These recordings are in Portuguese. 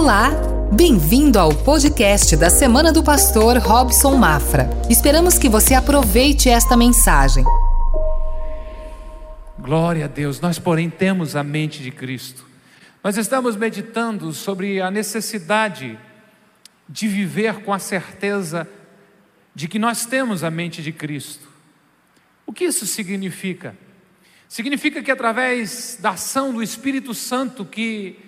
Olá! Bem-vindo ao podcast da Semana do Pastor Robson Mafra. Esperamos que você aproveite esta mensagem. Glória a Deus, nós, porém, temos a mente de Cristo. Nós estamos meditando sobre a necessidade de viver com a certeza de que nós temos a mente de Cristo. O que isso significa? Significa que através da ação do Espírito Santo que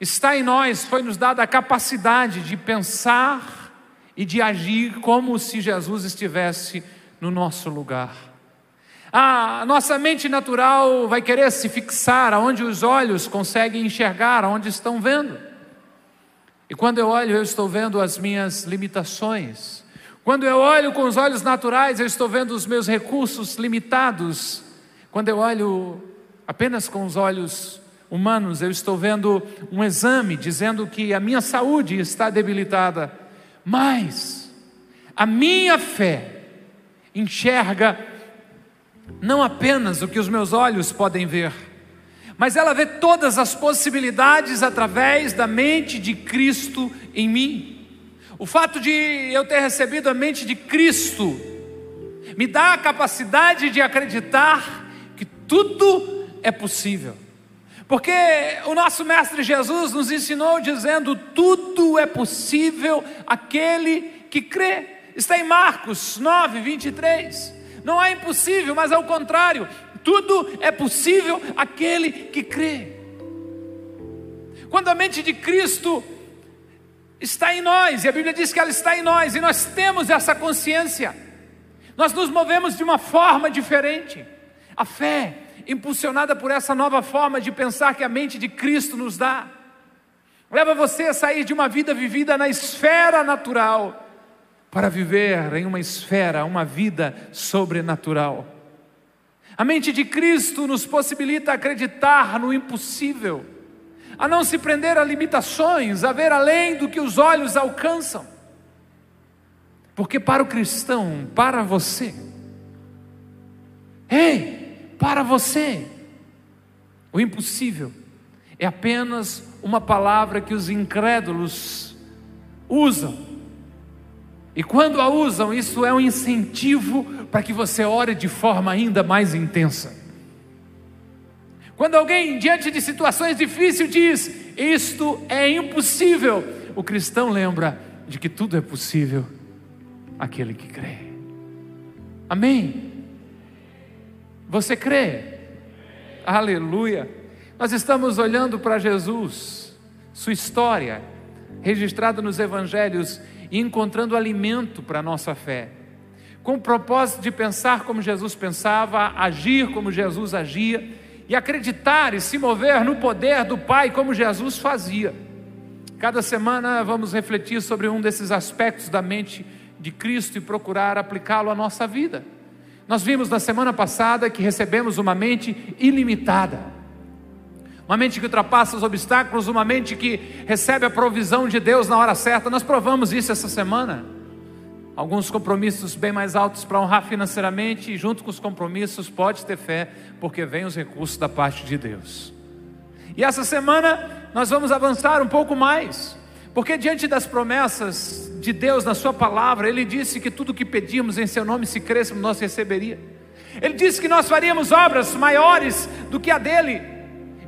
está em nós, foi nos dada a capacidade de pensar e de agir como se Jesus estivesse no nosso lugar. A nossa mente natural vai querer se fixar aonde os olhos conseguem enxergar, aonde estão vendo. E quando eu olho, eu estou vendo as minhas limitações. Quando eu olho com os olhos naturais, eu estou vendo os meus recursos limitados. Quando eu olho apenas com os olhos humanos, eu estou vendo um exame dizendo que a minha saúde está debilitada, mas a minha fé enxerga não apenas o que os meus olhos podem ver, mas ela vê todas as possibilidades através da mente de Cristo em mim. O fato de eu ter recebido a mente de Cristo me dá a capacidade de acreditar que tudo é possível. Porque o nosso Mestre Jesus nos ensinou dizendo: tudo é possível aquele que crê. Está em Marcos 9, 23. Não é impossível, mas ao contrário, tudo é possível aquele que crê. Quando a mente de Cristo está em nós, e a Bíblia diz que ela está em nós, e nós temos essa consciência, nós nos movemos de uma forma diferente. A fé impulsionada por essa nova forma de pensar que a mente de Cristo nos dá, leva você a sair de uma vida vivida na esfera natural para viver em uma esfera, uma vida sobrenatural. A mente de Cristo nos possibilita acreditar no impossível, a não se prender a limitações, a ver além do que os olhos alcançam. Porque para o cristão, para você, ei, para você. O impossível é apenas uma palavra que os incrédulos usam. E quando a usam, isso é um incentivo para que você ore de forma ainda mais intensa. Quando alguém, diante de situações difíceis, diz: Isto é impossível, o cristão lembra de que tudo é possível aquele que crê. Amém? Você crê? Aleluia. Nós estamos olhando para Jesus, sua história, registrada nos evangelhos, e encontrando alimento para a nossa fé. Com o propósito de pensar como Jesus pensava, agir como Jesus agia, e acreditar e se mover no poder do Pai como Jesus fazia. Cada semana vamos refletir sobre um desses aspectos da mente de Cristo e procurar aplicá-lo à nossa vida. Nós vimos na semana passada que recebemos uma mente ilimitada, uma mente que ultrapassa os obstáculos, uma mente que recebe a provisão de Deus na hora certa. Nós provamos isso essa semana. Alguns compromissos bem mais altos para honrar financeiramente, e junto com os compromissos, pode ter fé, porque vem os recursos da parte de Deus. E essa semana nós vamos avançar um pouco mais. Porque diante das promessas de Deus na Sua palavra, Ele disse que tudo que pedimos em Seu nome, se crescemos, nós receberia. Ele disse que nós faríamos obras maiores do que a dele.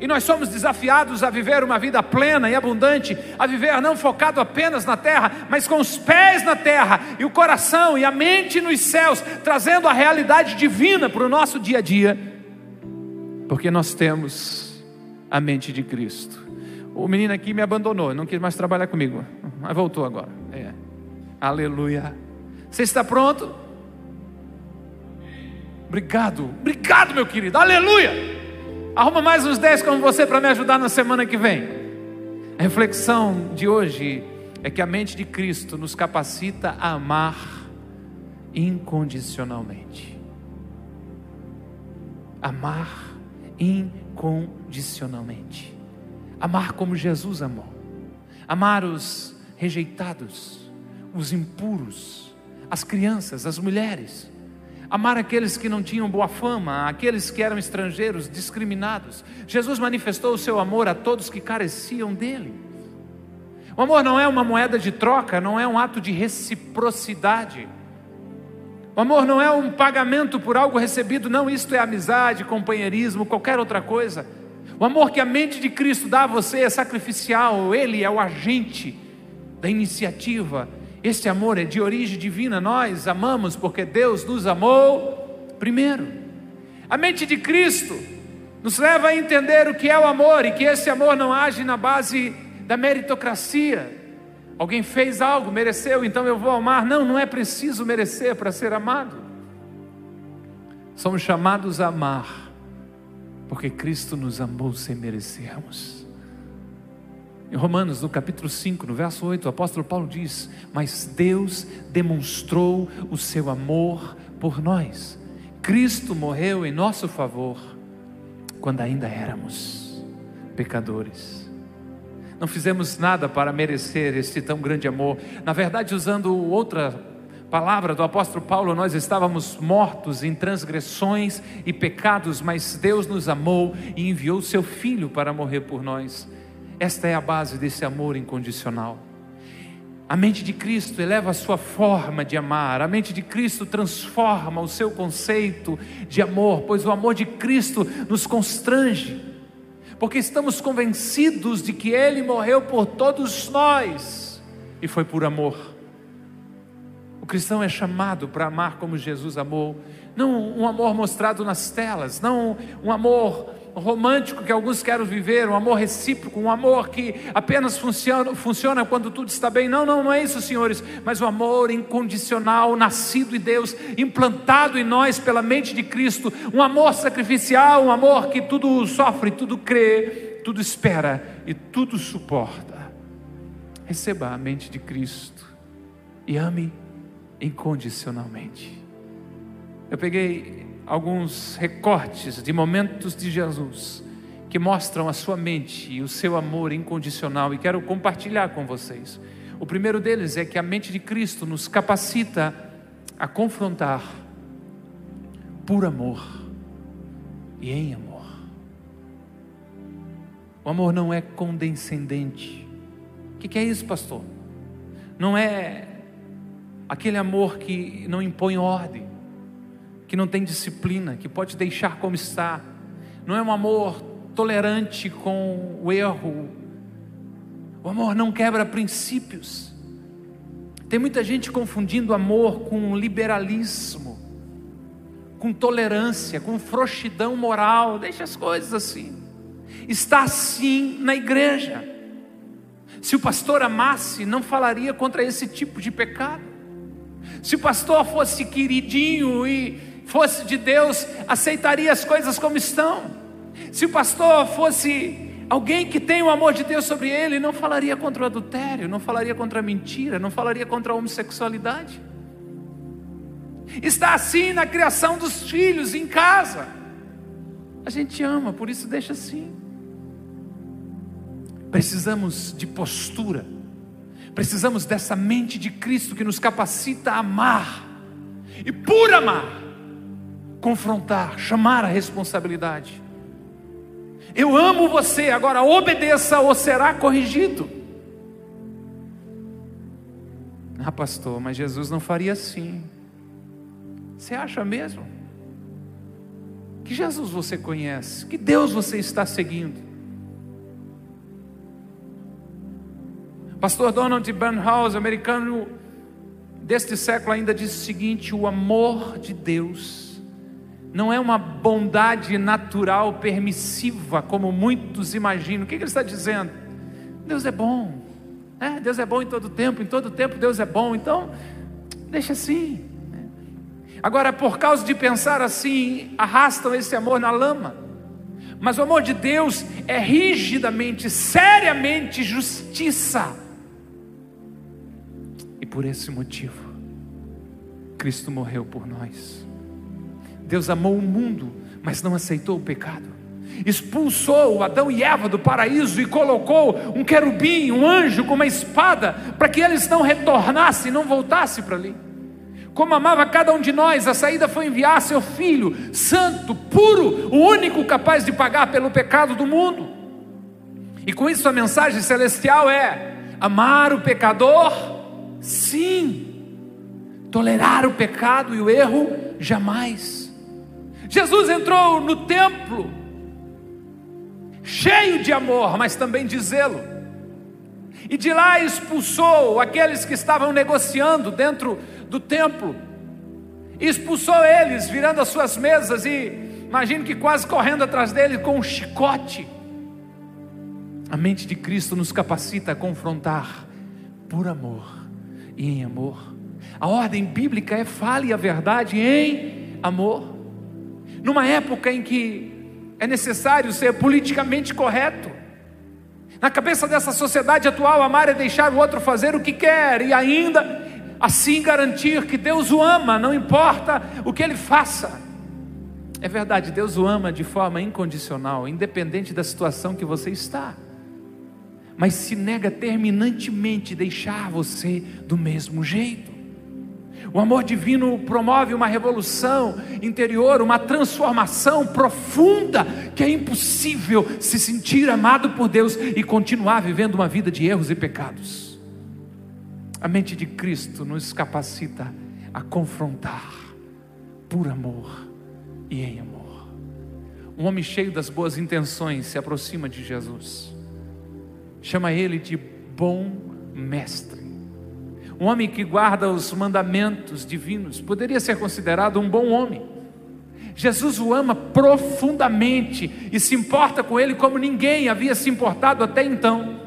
E nós somos desafiados a viver uma vida plena e abundante, a viver não focado apenas na terra, mas com os pés na terra e o coração e a mente nos céus, trazendo a realidade divina para o nosso dia a dia, porque nós temos a mente de Cristo. O menino aqui me abandonou, não quis mais trabalhar comigo, mas voltou agora. É. Aleluia. Você está pronto? Obrigado, obrigado, meu querido. Aleluia. Arruma mais uns 10 como você para me ajudar na semana que vem. A reflexão de hoje é que a mente de Cristo nos capacita a amar incondicionalmente. Amar incondicionalmente. Amar como Jesus amou. Amar os rejeitados, os impuros, as crianças, as mulheres. Amar aqueles que não tinham boa fama, aqueles que eram estrangeiros, discriminados. Jesus manifestou o seu amor a todos que careciam dele. O amor não é uma moeda de troca, não é um ato de reciprocidade. O amor não é um pagamento por algo recebido, não, isto é amizade, companheirismo, qualquer outra coisa. O amor que a mente de Cristo dá a você é sacrificial, ele é o agente da iniciativa. Este amor é de origem divina, nós amamos porque Deus nos amou primeiro. A mente de Cristo nos leva a entender o que é o amor e que esse amor não age na base da meritocracia. Alguém fez algo, mereceu, então eu vou amar. Não, não é preciso merecer para ser amado. Somos chamados a amar, porque Cristo nos amou sem merecermos. Em Romanos, no capítulo 5, no verso 8, o apóstolo Paulo diz: Mas Deus demonstrou o seu amor por nós. Cristo morreu em nosso favor quando ainda éramos pecadores. Não fizemos nada para merecer este tão grande amor. Na verdade, usando outra palavra do apóstolo Paulo, nós estávamos mortos em transgressões e pecados, mas Deus nos amou e enviou seu filho para morrer por nós. Esta é a base desse amor incondicional. A mente de Cristo eleva a sua forma de amar, a mente de Cristo transforma o seu conceito de amor, pois o amor de Cristo nos constrange, porque estamos convencidos de que Ele morreu por todos nós e foi por amor. O cristão é chamado para amar como Jesus amou, não um amor mostrado nas telas, não um amor romântico que alguns querem viver, um amor recíproco, um amor que apenas funciona, funciona quando tudo está bem. Não, não, não é isso, senhores, mas o um amor incondicional, nascido em Deus, implantado em nós pela mente de Cristo, um amor sacrificial, um amor que tudo sofre, tudo crê, tudo espera e tudo suporta. Receba a mente de Cristo e ame incondicionalmente. Eu peguei alguns recortes de momentos de Jesus que mostram a sua mente e o seu amor incondicional e quero compartilhar com vocês. O primeiro deles é que a mente de Cristo nos capacita a confrontar por amor e em amor. O amor não é condescendente. O que é isso, pastor? Não é aquele amor que não impõe ordem que não tem disciplina, que pode deixar como está. Não é um amor tolerante com o erro. O amor não quebra princípios. Tem muita gente confundindo amor com liberalismo, com tolerância, com frouxidão moral. Deixa as coisas assim. Está assim na igreja. Se o pastor amasse, não falaria contra esse tipo de pecado. Se o pastor fosse queridinho e fosse de Deus, aceitaria as coisas como estão. Se o pastor fosse alguém que tem o amor de Deus sobre ele, não falaria contra o adultério, não falaria contra a mentira, não falaria contra a homossexualidade. Está assim na criação dos filhos em casa. A gente ama, por isso deixa assim. Precisamos de postura. Precisamos dessa mente de Cristo que nos capacita a amar. E por amar, confrontar, chamar a responsabilidade. Eu amo você, agora obedeça ou será corrigido. Ah, pastor, mas Jesus não faria assim. Você acha mesmo? Que Jesus você conhece? Que Deus você está seguindo? Pastor Donald Bernhouse, americano deste século, ainda diz o seguinte: o amor de Deus não é uma bondade natural permissiva, como muitos imaginam. O que ele está dizendo? Deus é bom, é, Deus é bom em todo tempo, em todo tempo Deus é bom, então deixa assim. Agora, por causa de pensar assim, arrastam esse amor na lama. Mas o amor de Deus é rigidamente, seriamente justiça. E por esse motivo, Cristo morreu por nós. Deus amou o mundo, mas não aceitou o pecado. Expulsou Adão e Eva do paraíso e colocou um querubim, um anjo com uma espada, para que eles não retornassem, não voltassem para ali. Como amava cada um de nós, a saída foi enviar seu filho, santo, puro, o único capaz de pagar pelo pecado do mundo. E com isso a mensagem celestial é: Amar o pecador? Sim. Tolerar o pecado e o erro? Jamais. Jesus entrou no templo cheio de amor, mas também de zelo. E de lá expulsou aqueles que estavam negociando dentro do templo. Expulsou eles, virando as suas mesas e imagino que quase correndo atrás dele com um chicote. A mente de Cristo nos capacita a confrontar por amor e em amor. A ordem bíblica é fale a verdade em amor. Numa época em que é necessário ser politicamente correto. Na cabeça dessa sociedade atual, amar é deixar o outro fazer o que quer e ainda assim garantir que Deus o ama, não importa o que ele faça. É verdade, Deus o ama de forma incondicional, independente da situação que você está mas se nega terminantemente deixar você do mesmo jeito. O amor divino promove uma revolução interior, uma transformação profunda, que é impossível se sentir amado por Deus e continuar vivendo uma vida de erros e pecados. A mente de Cristo nos capacita a confrontar por amor e em amor. Um homem cheio das boas intenções se aproxima de Jesus chama ele de bom mestre. Um homem que guarda os mandamentos divinos poderia ser considerado um bom homem. Jesus o ama profundamente e se importa com ele como ninguém havia se importado até então.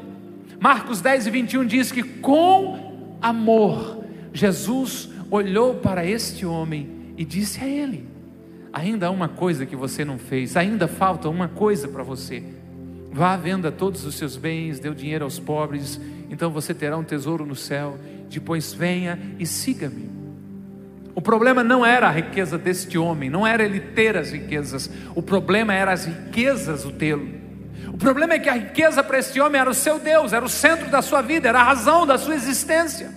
Marcos 10 e 21 diz que com amor Jesus olhou para este homem e disse a ele: Ainda há uma coisa que você não fez, ainda falta uma coisa para você. Vá à venda todos os seus bens, dê o dinheiro aos pobres, então você terá um tesouro no céu. Depois venha e siga-me. O problema não era a riqueza deste homem, não era ele ter as riquezas, o problema era as riquezas o tê-lo. O problema é que a riqueza para este homem era o seu Deus, era o centro da sua vida, era a razão da sua existência.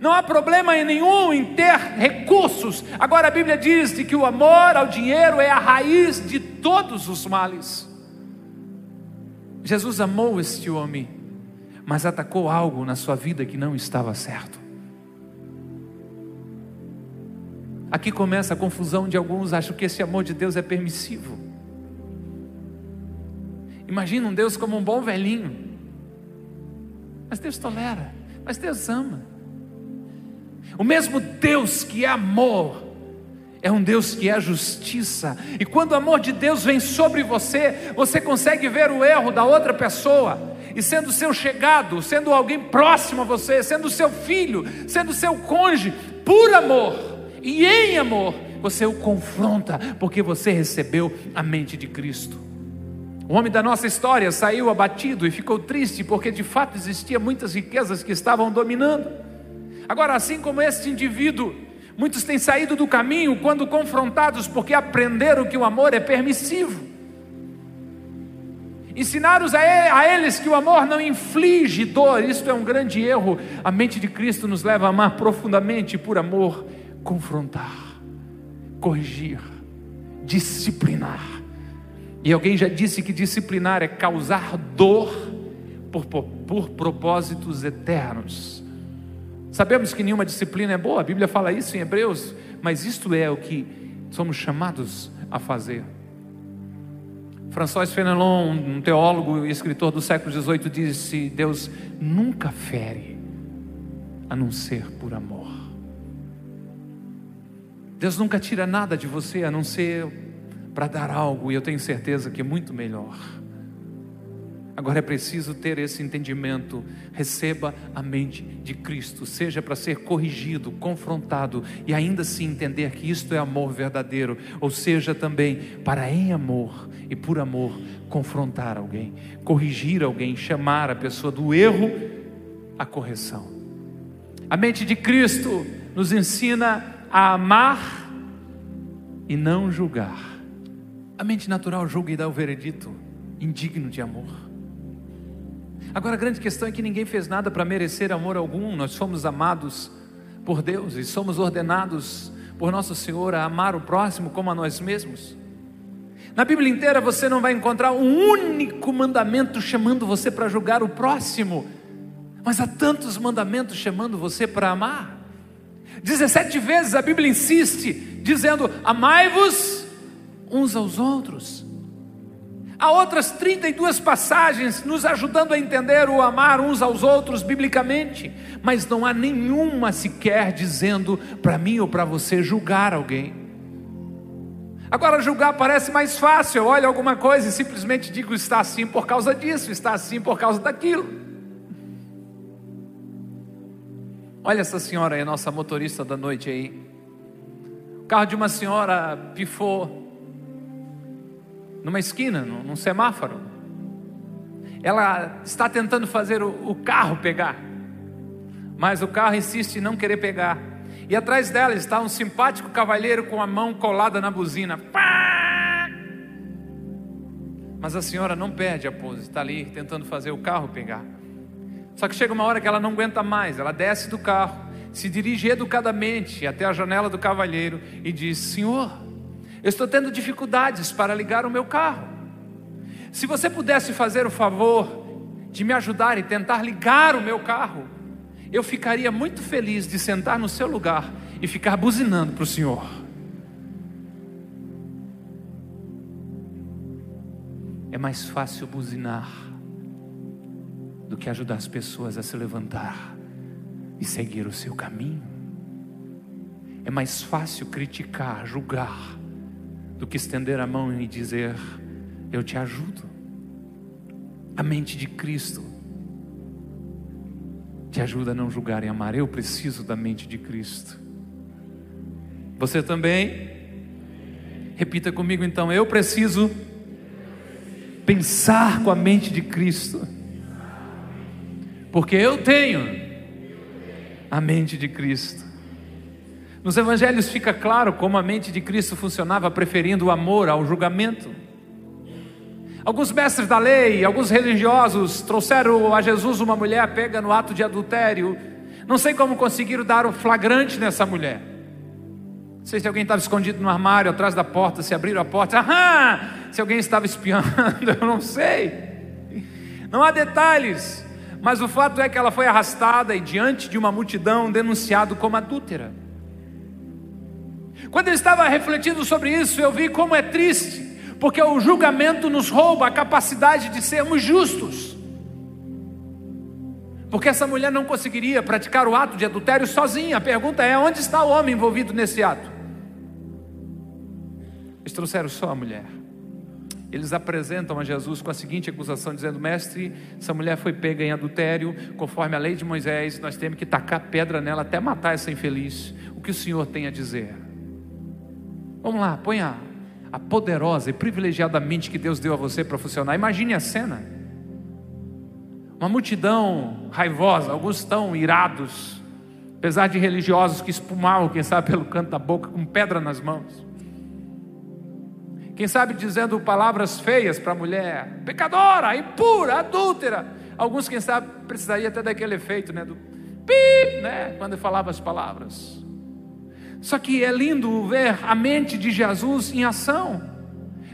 Não há problema nenhum em ter recursos. Agora a Bíblia diz que o amor ao dinheiro é a raiz de todos os males. Jesus amou este homem, mas atacou algo na sua vida que não estava certo. Aqui começa a confusão de alguns, acham que esse amor de Deus é permissivo. Imagina um Deus como um bom velhinho. Mas Deus tolera, mas Deus ama. O mesmo Deus que é amor, é um Deus que é justiça. E quando o amor de Deus vem sobre você, você consegue ver o erro da outra pessoa. E sendo seu chegado, sendo alguém próximo a você, sendo seu filho, sendo seu cônjuge, por amor e em amor, você o confronta, porque você recebeu a mente de Cristo. O homem da nossa história saiu abatido e ficou triste, porque de fato existiam muitas riquezas que estavam dominando. Agora, assim como este indivíduo Muitos têm saído do caminho quando confrontados porque aprenderam que o amor é permissivo. Ensinaram a eles que o amor não inflige dor, isto é um grande erro. A mente de Cristo nos leva a amar profundamente por amor, confrontar, corrigir, disciplinar. E alguém já disse que disciplinar é causar dor por, por, por propósitos eternos. Sabemos que nenhuma disciplina é boa, a Bíblia fala isso em Hebreus, mas isto é o que somos chamados a fazer. François Fenelon, um teólogo e escritor do século XVIII, disse: Deus nunca fere, a não ser por amor. Deus nunca tira nada de você, a não ser para dar algo, e eu tenho certeza que é muito melhor. Agora é preciso ter esse entendimento. Receba a mente de Cristo, seja para ser corrigido, confrontado e ainda assim entender que isto é amor verdadeiro, ou seja também para em amor e por amor confrontar alguém, corrigir alguém, chamar a pessoa do erro à correção. A mente de Cristo nos ensina a amar e não julgar. A mente natural julga e dá o veredito indigno de amor. Agora a grande questão é que ninguém fez nada para merecer amor algum, nós fomos amados por Deus e somos ordenados por Nosso Senhor a amar o próximo como a nós mesmos. Na Bíblia inteira você não vai encontrar um único mandamento chamando você para julgar o próximo, mas há tantos mandamentos chamando você para amar. 17 vezes a Bíblia insiste, dizendo: amai-vos uns aos outros. Há outras 32 passagens nos ajudando a entender o amar uns aos outros biblicamente, mas não há nenhuma sequer dizendo para mim ou para você julgar alguém. Agora, julgar parece mais fácil. Eu olho alguma coisa e simplesmente digo está assim por causa disso, está assim por causa daquilo. Olha essa senhora aí, nossa motorista da noite aí. O carro de uma senhora pifou numa esquina, num, semáforo. Ela está tentando fazer o, o carro pegar, mas o carro insiste em não querer pegar. E atrás dela está um simpático cavalheiro com a mão colada na buzina. Mas a senhora não perde a pose, está ali tentando fazer o carro pegar. Só que chega uma hora que ela não aguenta mais, ela desce do carro, se dirige educadamente até a janela do cavalheiro e diz: Senhor, eu estou tendo dificuldades para ligar o meu carro. Se você pudesse fazer o favor de me ajudar e tentar ligar o meu carro, eu ficaria muito feliz de sentar no seu lugar e ficar buzinando para o Senhor. É mais fácil buzinar do que ajudar as pessoas a se levantar e seguir o seu caminho. É mais fácil criticar, julgar, do que estender a mão e dizer: Eu te ajudo. A mente de Cristo te ajuda a não julgar e amar. Eu preciso da mente de Cristo. Você também? Repita comigo então: Eu preciso pensar com a mente de Cristo. Porque eu tenho a mente de Cristo. Nos evangelhos fica claro como a mente de Cristo funcionava, preferindo o amor ao julgamento. Alguns mestres da lei, alguns religiosos trouxeram a Jesus uma mulher pega no ato de adultério. Não sei como conseguiram dar o flagrante nessa mulher. Não sei se alguém estava escondido no armário, atrás da porta, se abriram a porta. Aham! Se alguém estava espiando, eu não sei. Não há detalhes, mas o fato é que ela foi arrastada e diante de uma multidão denunciado como adúltera. Quando eu estava refletindo sobre isso, eu vi como é triste, porque o julgamento nos rouba a capacidade de sermos justos. Porque essa mulher não conseguiria praticar o ato de adultério sozinha. A pergunta é: onde está o homem envolvido nesse ato? Eles trouxeram só a mulher. Eles apresentam a Jesus com a seguinte acusação, dizendo: Mestre, essa mulher foi pega em adultério, conforme a lei de Moisés, nós temos que tacar pedra nela até matar essa infeliz. O que o Senhor tem a dizer? Vamos lá, põe a, a poderosa e privilegiada mente que Deus deu a você para funcionar. Imagine a cena. Uma multidão raivosa, alguns tão irados, apesar de religiosos que espumavam, quem sabe, pelo canto da boca, com pedra nas mãos. Quem sabe dizendo palavras feias para a mulher, pecadora, impura, adúltera. Alguns, quem sabe, precisaria até daquele efeito, né? Do pi, né? Quando falava as palavras. Só que é lindo ver a mente de Jesus em ação.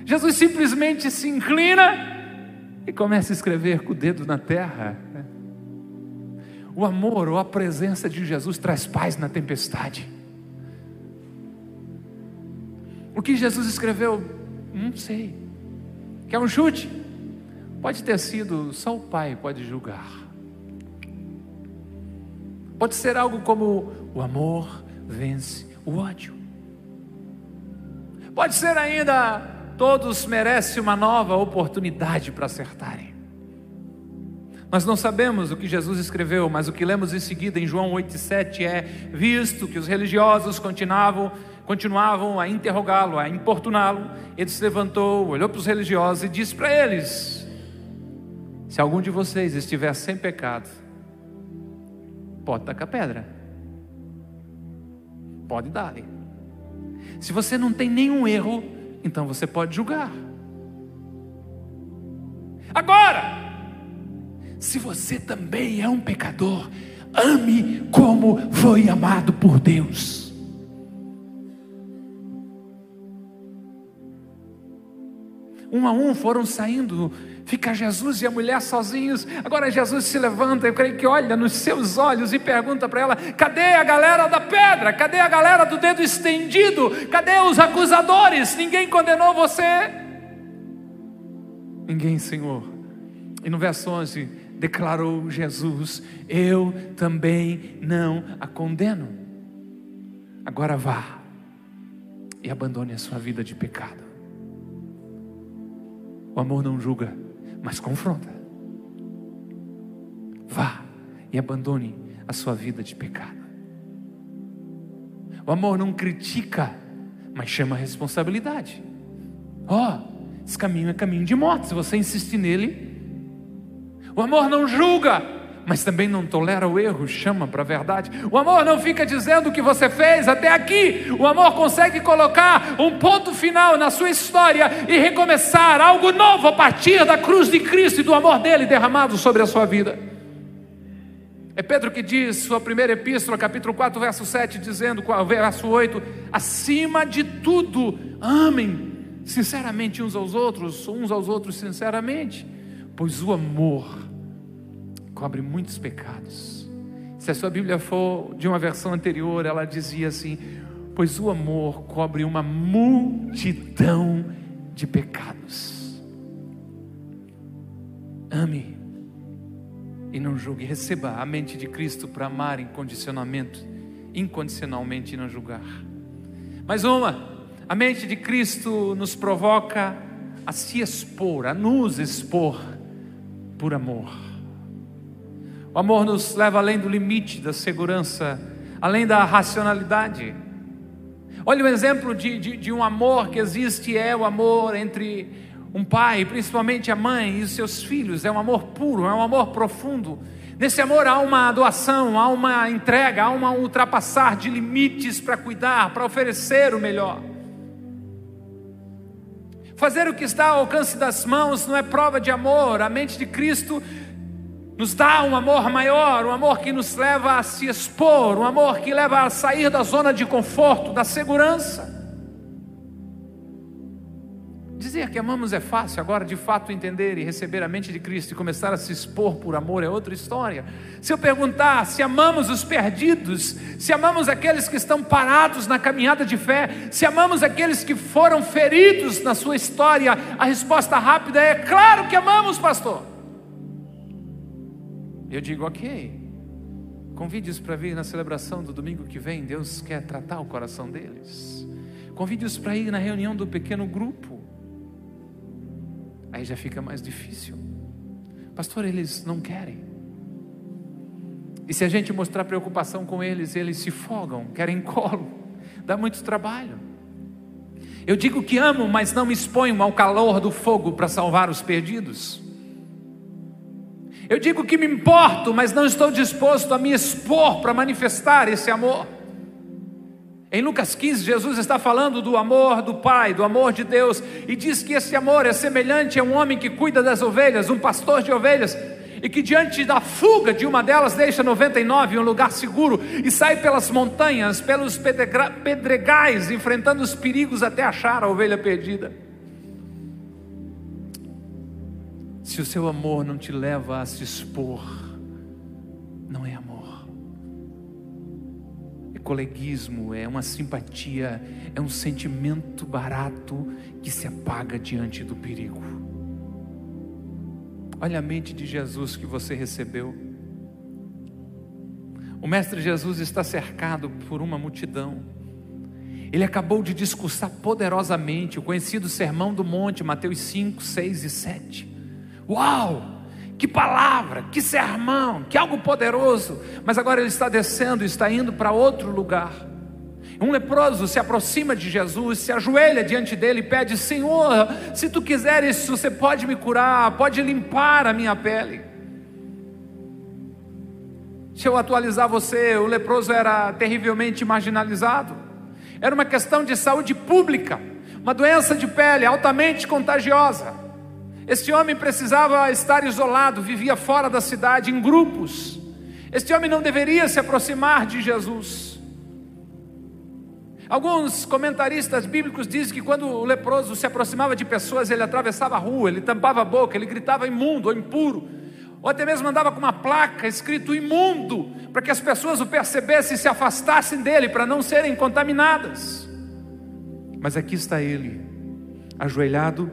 Jesus simplesmente se inclina e começa a escrever com o dedo na terra. O amor ou a presença de Jesus traz paz na tempestade. O que Jesus escreveu, não sei. Quer um chute? Pode ter sido, só o Pai pode julgar. Pode ser algo como: o amor vence o ódio. Pode ser ainda, todos merecem uma nova oportunidade para acertarem. Nós não sabemos o que Jesus escreveu, mas o que lemos em seguida em João 8,7 é: visto que os religiosos continuavam, continuavam a interrogá-lo, a importuná-lo, ele se levantou, olhou para os religiosos e disse para eles: Se algum de vocês estiver sem pecado, pode tacar pedra. Pode dar. Se você não tem nenhum erro, então você pode julgar. Agora, se você também é um pecador, ame como foi amado por Deus. Um a um foram saindo. Fica Jesus e a mulher sozinhos. Agora Jesus se levanta, eu creio que olha nos seus olhos e pergunta para ela: cadê a galera da pedra? Cadê a galera do dedo estendido? Cadê os acusadores? Ninguém condenou você? Ninguém, Senhor. E no verso 11, declarou Jesus: Eu também não a condeno. Agora vá e abandone a sua vida de pecado. O amor não julga, mas confronta. Vá e abandone a sua vida de pecado. O amor não critica, mas chama a responsabilidade. Ó, oh, esse caminho é caminho de morte. Se você insistir nele, o amor não julga, mas também não tolera o erro, chama para a verdade. O amor não fica dizendo o que você fez até aqui. O amor consegue colocar um ponto final na sua história e recomeçar algo novo a partir da cruz de Cristo e do amor dele derramado sobre a sua vida. É Pedro que diz, sua primeira epístola, capítulo 4, verso 7, dizendo, verso 8: acima de tudo, amem sinceramente uns aos outros, uns aos outros sinceramente, pois o amor cobre muitos pecados. Se a sua Bíblia for de uma versão anterior, ela dizia assim: Pois o amor cobre uma multidão de pecados. Ame e não julgue. Receba a mente de Cristo para amar incondicionalmente, incondicionalmente e não julgar. Mais uma, a mente de Cristo nos provoca a se expor, a nos expor por amor. O amor nos leva além do limite da segurança, além da racionalidade. Olha o exemplo de, de, de um amor que existe: é o amor entre um pai, principalmente a mãe e os seus filhos. É um amor puro, é um amor profundo. Nesse amor há uma doação, há uma entrega, há um ultrapassar de limites para cuidar, para oferecer o melhor. Fazer o que está ao alcance das mãos não é prova de amor. A mente de Cristo nos dá um amor maior, um amor que nos leva a se expor, um amor que leva a sair da zona de conforto, da segurança. Dizer que amamos é fácil, agora de fato entender e receber a mente de Cristo e começar a se expor por amor é outra história. Se eu perguntar se amamos os perdidos, se amamos aqueles que estão parados na caminhada de fé, se amamos aqueles que foram feridos na sua história, a resposta rápida é: claro que amamos, pastor. Eu digo, ok. Convide-os para vir na celebração do domingo que vem. Deus quer tratar o coração deles. Convide-os para ir na reunião do pequeno grupo. Aí já fica mais difícil. Pastor, eles não querem. E se a gente mostrar preocupação com eles, eles se fogam, querem colo. Dá muito trabalho. Eu digo que amo, mas não me exponho ao calor do fogo para salvar os perdidos. Eu digo que me importo, mas não estou disposto a me expor para manifestar esse amor. Em Lucas 15, Jesus está falando do amor do Pai, do amor de Deus, e diz que esse amor é semelhante a um homem que cuida das ovelhas, um pastor de ovelhas, e que diante da fuga de uma delas deixa 99 em um lugar seguro e sai pelas montanhas, pelos pedregais, enfrentando os perigos até achar a ovelha perdida. Se o seu amor não te leva a se expor, não é amor. É coleguismo, é uma simpatia, é um sentimento barato que se apaga diante do perigo. Olha a mente de Jesus que você recebeu. O Mestre Jesus está cercado por uma multidão. Ele acabou de discursar poderosamente o conhecido Sermão do Monte, Mateus 5, 6 e 7. Uau! Que palavra, que sermão, que algo poderoso. Mas agora ele está descendo, está indo para outro lugar. Um leproso se aproxima de Jesus, se ajoelha diante dele e pede: Senhor, se tu quiseres, você pode me curar, pode limpar a minha pele. Se eu atualizar você, o leproso era terrivelmente marginalizado, era uma questão de saúde pública, uma doença de pele altamente contagiosa. Este homem precisava estar isolado, vivia fora da cidade, em grupos. Este homem não deveria se aproximar de Jesus. Alguns comentaristas bíblicos dizem que quando o leproso se aproximava de pessoas, ele atravessava a rua, ele tampava a boca, ele gritava imundo ou impuro, ou até mesmo andava com uma placa escrito imundo, para que as pessoas o percebessem e se afastassem dele, para não serem contaminadas. Mas aqui está ele, ajoelhado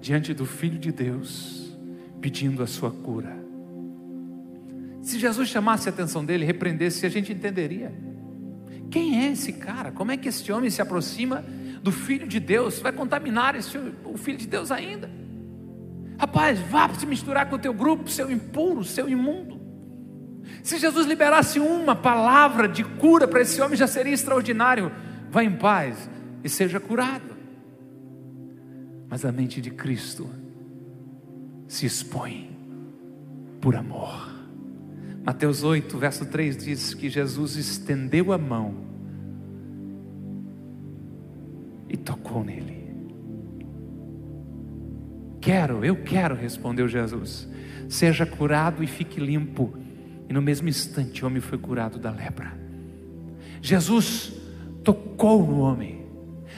diante do Filho de Deus, pedindo a sua cura. Se Jesus chamasse a atenção dele, repreendesse, a gente entenderia. Quem é esse cara? Como é que esse homem se aproxima do Filho de Deus? Vai contaminar esse, o Filho de Deus ainda? Rapaz, vá se misturar com o teu grupo, seu impuro, seu imundo. Se Jesus liberasse uma palavra de cura para esse homem, já seria extraordinário. Vá em paz e seja curado. Mas a mente de Cristo se expõe por amor. Mateus 8, verso 3 diz que Jesus estendeu a mão e tocou nele. Quero, eu quero, respondeu Jesus. Seja curado e fique limpo. E no mesmo instante o homem foi curado da lepra. Jesus tocou no homem.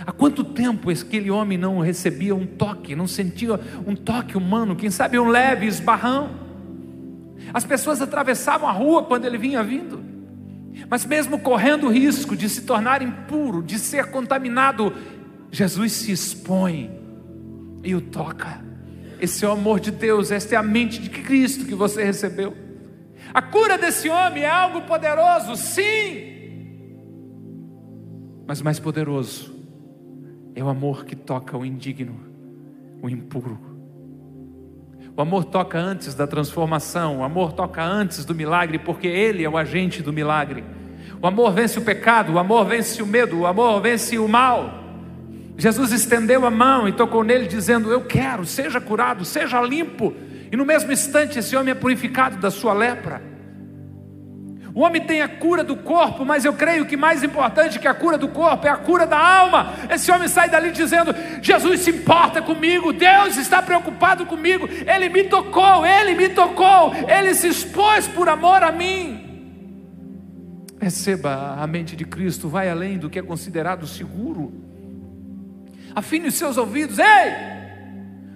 Há quanto tempo aquele homem não recebia um toque, não sentia um toque humano, quem sabe um leve esbarrão? As pessoas atravessavam a rua quando ele vinha vindo, mas mesmo correndo o risco de se tornar impuro, de ser contaminado, Jesus se expõe e o toca. Esse é o amor de Deus, esta é a mente de Cristo que você recebeu. A cura desse homem é algo poderoso, sim, mas mais poderoso é o amor que toca o indigno, o impuro o amor toca antes da transformação, o amor toca antes do milagre, porque Ele é o agente do milagre. O amor vence o pecado, o amor vence o medo, o amor vence o mal. Jesus estendeu a mão e tocou nele, dizendo: Eu quero, seja curado, seja limpo. E no mesmo instante, esse homem é purificado da sua lepra. O homem tem a cura do corpo, mas eu creio que mais importante que a cura do corpo é a cura da alma. Esse homem sai dali dizendo: Jesus se importa comigo, Deus está preocupado comigo, Ele me tocou, Ele me tocou, Ele se expôs por amor a mim. Receba a mente de Cristo, vai além do que é considerado seguro. Afine os seus ouvidos, ei!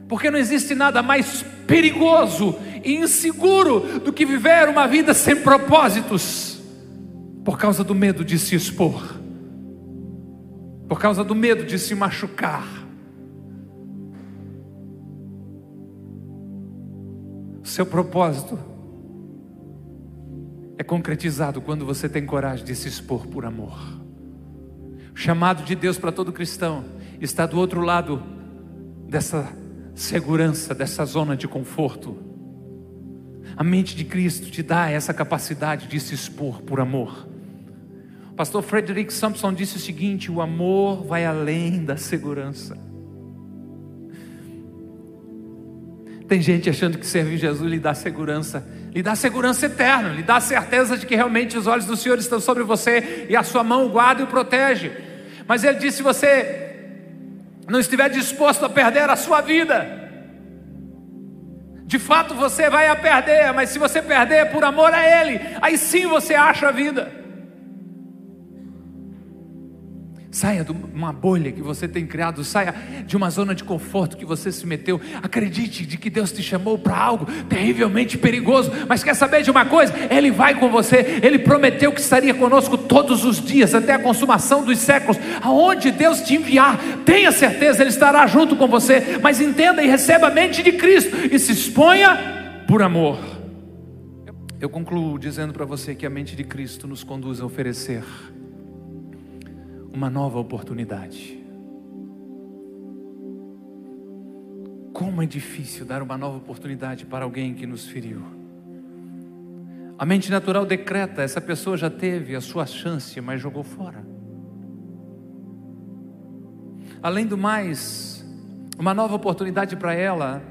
Porque não existe nada mais perigoso e inseguro do que viver uma vida sem propósitos, por causa do medo de se expor, por causa do medo de se machucar. Seu propósito é concretizado quando você tem coragem de se expor por amor. O chamado de Deus para todo cristão está do outro lado dessa segurança, dessa zona de conforto. A mente de Cristo te dá essa capacidade de se expor por amor. O pastor Frederick Sampson disse o seguinte: o amor vai além da segurança. Tem gente achando que servir Jesus lhe dá segurança, lhe dá segurança eterna, lhe dá certeza de que realmente os olhos do Senhor estão sobre você e a sua mão o guarda e o protege. Mas ele disse: se você não estiver disposto a perder a sua vida, de fato você vai a perder, mas se você perder por amor a Ele, aí sim você acha a vida. Saia de uma bolha que você tem criado, saia de uma zona de conforto que você se meteu. Acredite de que Deus te chamou para algo terrivelmente perigoso. Mas quer saber de uma coisa? Ele vai com você. Ele prometeu que estaria conosco todos os dias, até a consumação dos séculos. Aonde Deus te enviar, tenha certeza, Ele estará junto com você. Mas entenda e receba a mente de Cristo e se exponha por amor. Eu concluo dizendo para você que a mente de Cristo nos conduz a oferecer uma nova oportunidade. Como é difícil dar uma nova oportunidade para alguém que nos feriu. A mente natural decreta: essa pessoa já teve a sua chance, mas jogou fora. Além do mais, uma nova oportunidade para ela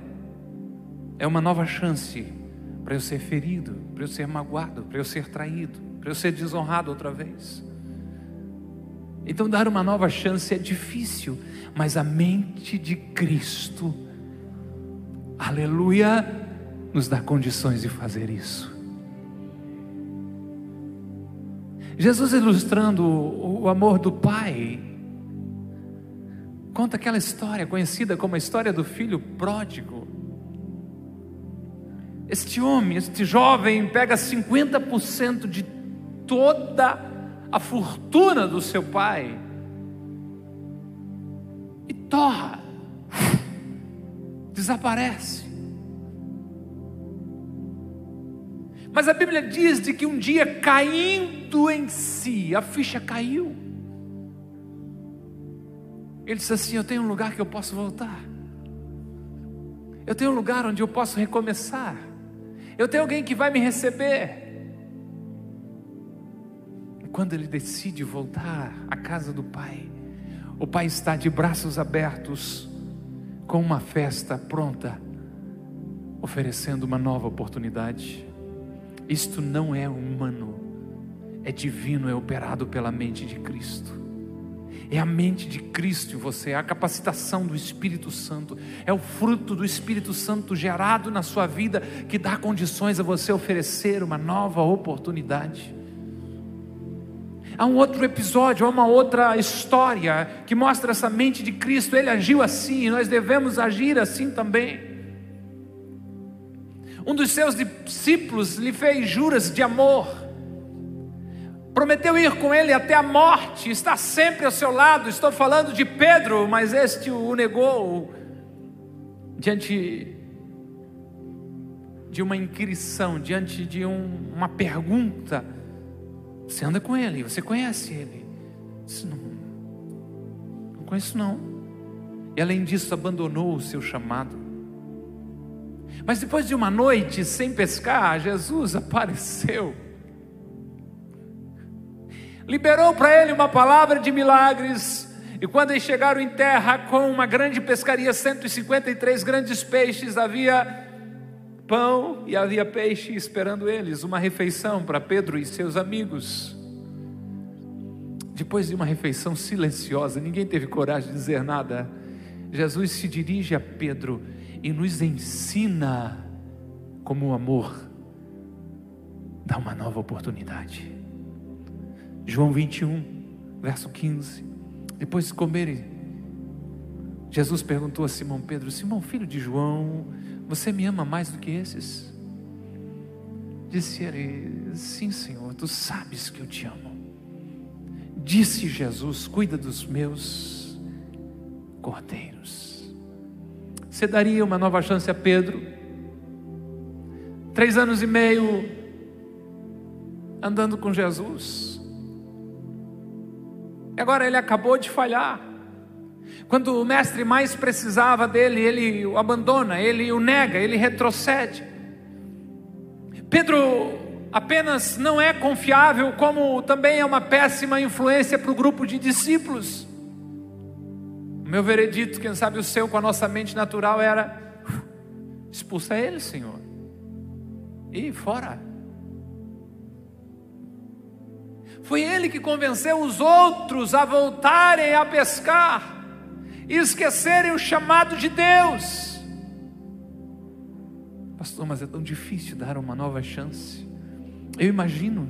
é uma nova chance para eu ser ferido, para eu ser magoado, para eu ser traído, para eu ser desonrado outra vez. Então, dar uma nova chance é difícil, mas a mente de Cristo, aleluia, nos dá condições de fazer isso. Jesus ilustrando o amor do Pai, conta aquela história conhecida como a história do filho pródigo. Este homem, este jovem, pega 50% de toda a fortuna do seu pai e torra, desaparece. Mas a Bíblia diz de que um dia caindo em si, a ficha caiu. Ele disse assim: Eu tenho um lugar que eu posso voltar. Eu tenho um lugar onde eu posso recomeçar. Eu tenho alguém que vai me receber. Quando ele decide voltar à casa do pai, o pai está de braços abertos, com uma festa pronta, oferecendo uma nova oportunidade. Isto não é humano, é divino, é operado pela mente de Cristo. É a mente de Cristo em você, é a capacitação do Espírito Santo, é o fruto do Espírito Santo gerado na sua vida que dá condições a você oferecer uma nova oportunidade. Há um outro episódio, há uma outra história que mostra essa mente de Cristo. Ele agiu assim, e nós devemos agir assim também. Um dos seus discípulos lhe fez juras de amor prometeu ir com ele até a morte, está sempre ao seu lado. Estou falando de Pedro, mas este o negou diante de uma inquirição, diante de um, uma pergunta. Você anda com ele, você conhece ele? Disse, não, não conheço não. E além disso, abandonou o seu chamado. Mas depois de uma noite sem pescar, Jesus apareceu liberou para ele uma palavra de milagres. E quando eles chegaram em terra com uma grande pescaria, 153 grandes peixes, havia pão e havia peixe esperando eles, uma refeição para Pedro e seus amigos. Depois de uma refeição silenciosa, ninguém teve coragem de dizer nada. Jesus se dirige a Pedro e nos ensina como o amor dá uma nova oportunidade. João 21, verso 15. Depois de comerem, Jesus perguntou a Simão Pedro: Simão, filho de João, você me ama mais do que esses? Disse ele: Sim, Senhor, tu sabes que eu te amo. Disse Jesus: Cuida dos meus cordeiros. Você daria uma nova chance a Pedro? Três anos e meio andando com Jesus e agora ele acabou de falhar. Quando o mestre mais precisava dele, ele o abandona, ele o nega, ele retrocede. Pedro apenas não é confiável, como também é uma péssima influência para o grupo de discípulos. O meu veredito, quem sabe o seu com a nossa mente natural era: expulsa ele, Senhor, e fora. Foi ele que convenceu os outros a voltarem a pescar e esquecerem o chamado de Deus. Pastor, mas é tão difícil dar uma nova chance. Eu imagino,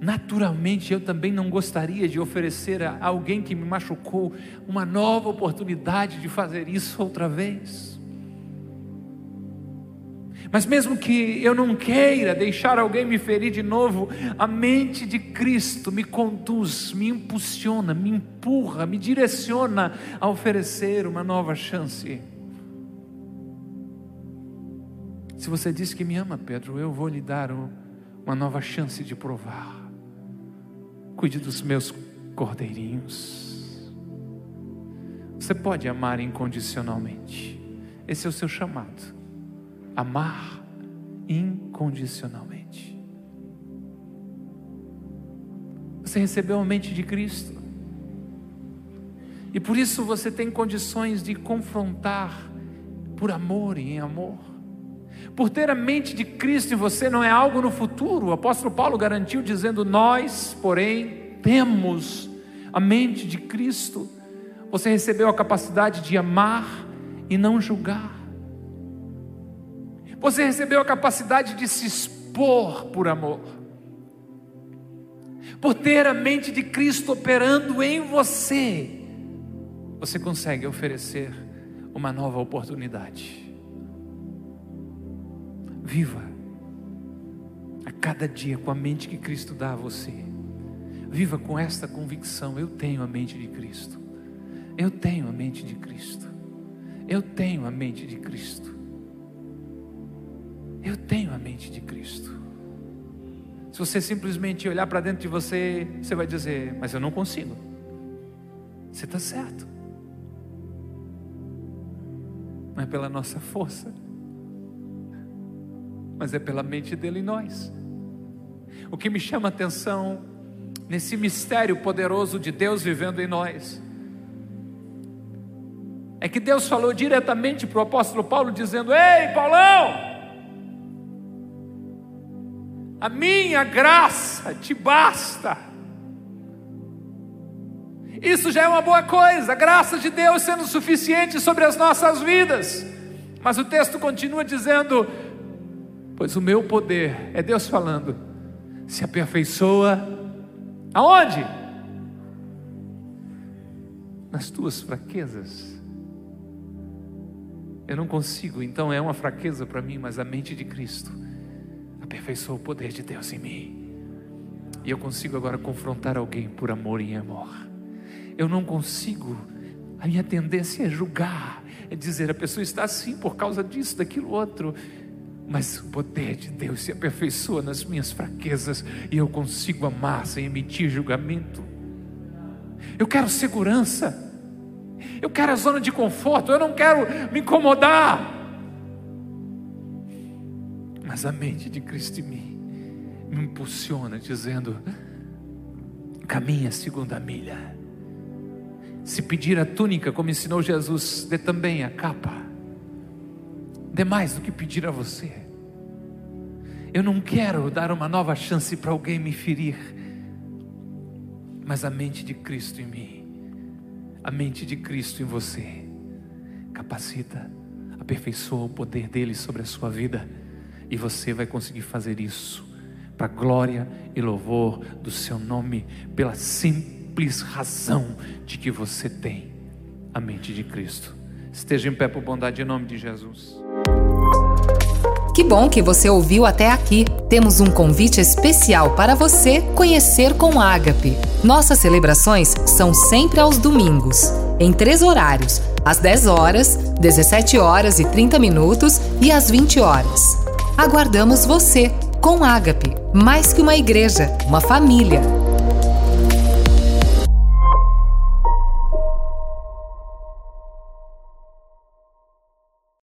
naturalmente eu também não gostaria de oferecer a alguém que me machucou uma nova oportunidade de fazer isso outra vez. Mas mesmo que eu não queira deixar alguém me ferir de novo, a mente de Cristo me conduz, me impulsiona, me empurra, me direciona a oferecer uma nova chance. Se você diz que me ama, Pedro, eu vou lhe dar uma nova chance de provar. Cuide dos meus cordeirinhos. Você pode amar incondicionalmente. Esse é o seu chamado amar incondicionalmente. Você recebeu a mente de Cristo. E por isso você tem condições de confrontar por amor e em amor. Por ter a mente de Cristo em você não é algo no futuro. O apóstolo Paulo garantiu dizendo: Nós, porém, temos a mente de Cristo. Você recebeu a capacidade de amar e não julgar. Você recebeu a capacidade de se expor por amor. Por ter a mente de Cristo operando em você, você consegue oferecer uma nova oportunidade. Viva a cada dia com a mente que Cristo dá a você. Viva com esta convicção: eu tenho a mente de Cristo. Eu tenho a mente de Cristo. Eu tenho a mente de Cristo. Eu tenho a mente de Cristo. Se você simplesmente olhar para dentro de você, você vai dizer: Mas eu não consigo. Você está certo. Não é pela nossa força, mas é pela mente dele em nós. O que me chama a atenção nesse mistério poderoso de Deus vivendo em nós é que Deus falou diretamente para o apóstolo Paulo, dizendo: Ei, Paulão! A minha graça te basta. Isso já é uma boa coisa, a graça de Deus sendo suficiente sobre as nossas vidas. Mas o texto continua dizendo: Pois o meu poder, é Deus falando, se aperfeiçoa aonde? Nas tuas fraquezas. Eu não consigo, então é uma fraqueza para mim, mas a mente de Cristo aperfeiçoa o poder de Deus em mim. E eu consigo agora confrontar alguém por amor e amor. Eu não consigo, a minha tendência é julgar, é dizer a pessoa está assim por causa disso, daquilo outro. Mas o poder de Deus se aperfeiçoa nas minhas fraquezas e eu consigo amar sem emitir julgamento. Eu quero segurança. Eu quero a zona de conforto, eu não quero me incomodar. Mas a mente de Cristo em mim me impulsiona, dizendo: caminha a segunda milha. Se pedir a túnica, como ensinou Jesus, dê também a capa. Dê mais do que pedir a você. Eu não quero dar uma nova chance para alguém me ferir, mas a mente de Cristo em mim a mente de Cristo em você. Capacita, aperfeiçoa o poder dele sobre a sua vida e você vai conseguir fazer isso para glória e louvor do seu nome, pela simples razão de que você tem a mente de Cristo. Esteja em pé por bondade em nome de Jesus. Que bom que você ouviu até aqui. Temos um convite especial para você conhecer com Ágape. Nossas celebrações são sempre aos domingos, em três horários: às 10 horas, 17 horas e 30 minutos e às 20 horas. Aguardamos você com Ágape, mais que uma igreja, uma família.